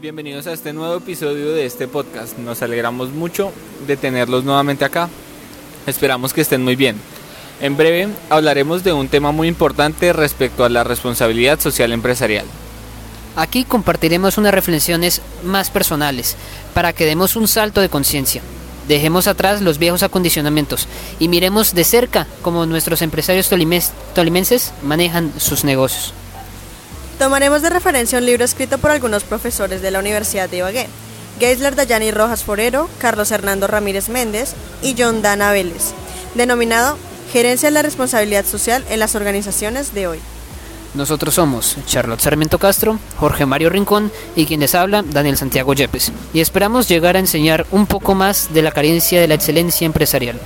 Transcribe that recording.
Bienvenidos a este nuevo episodio de este podcast. Nos alegramos mucho de tenerlos nuevamente acá. Esperamos que estén muy bien. En breve hablaremos de un tema muy importante respecto a la responsabilidad social empresarial. Aquí compartiremos unas reflexiones más personales para que demos un salto de conciencia. Dejemos atrás los viejos acondicionamientos y miremos de cerca cómo nuestros empresarios tolimenses manejan sus negocios. Tomaremos de referencia un libro escrito por algunos profesores de la Universidad de Ibagué, Geisler Dayani Rojas Forero, Carlos Hernando Ramírez Méndez y John Dana Vélez, denominado Gerencia de la Responsabilidad Social en las Organizaciones de hoy. Nosotros somos Charlotte Sarmiento Castro, Jorge Mario Rincón y quien les Daniel Santiago Yepes. Y esperamos llegar a enseñar un poco más de la carencia de la excelencia empresarial.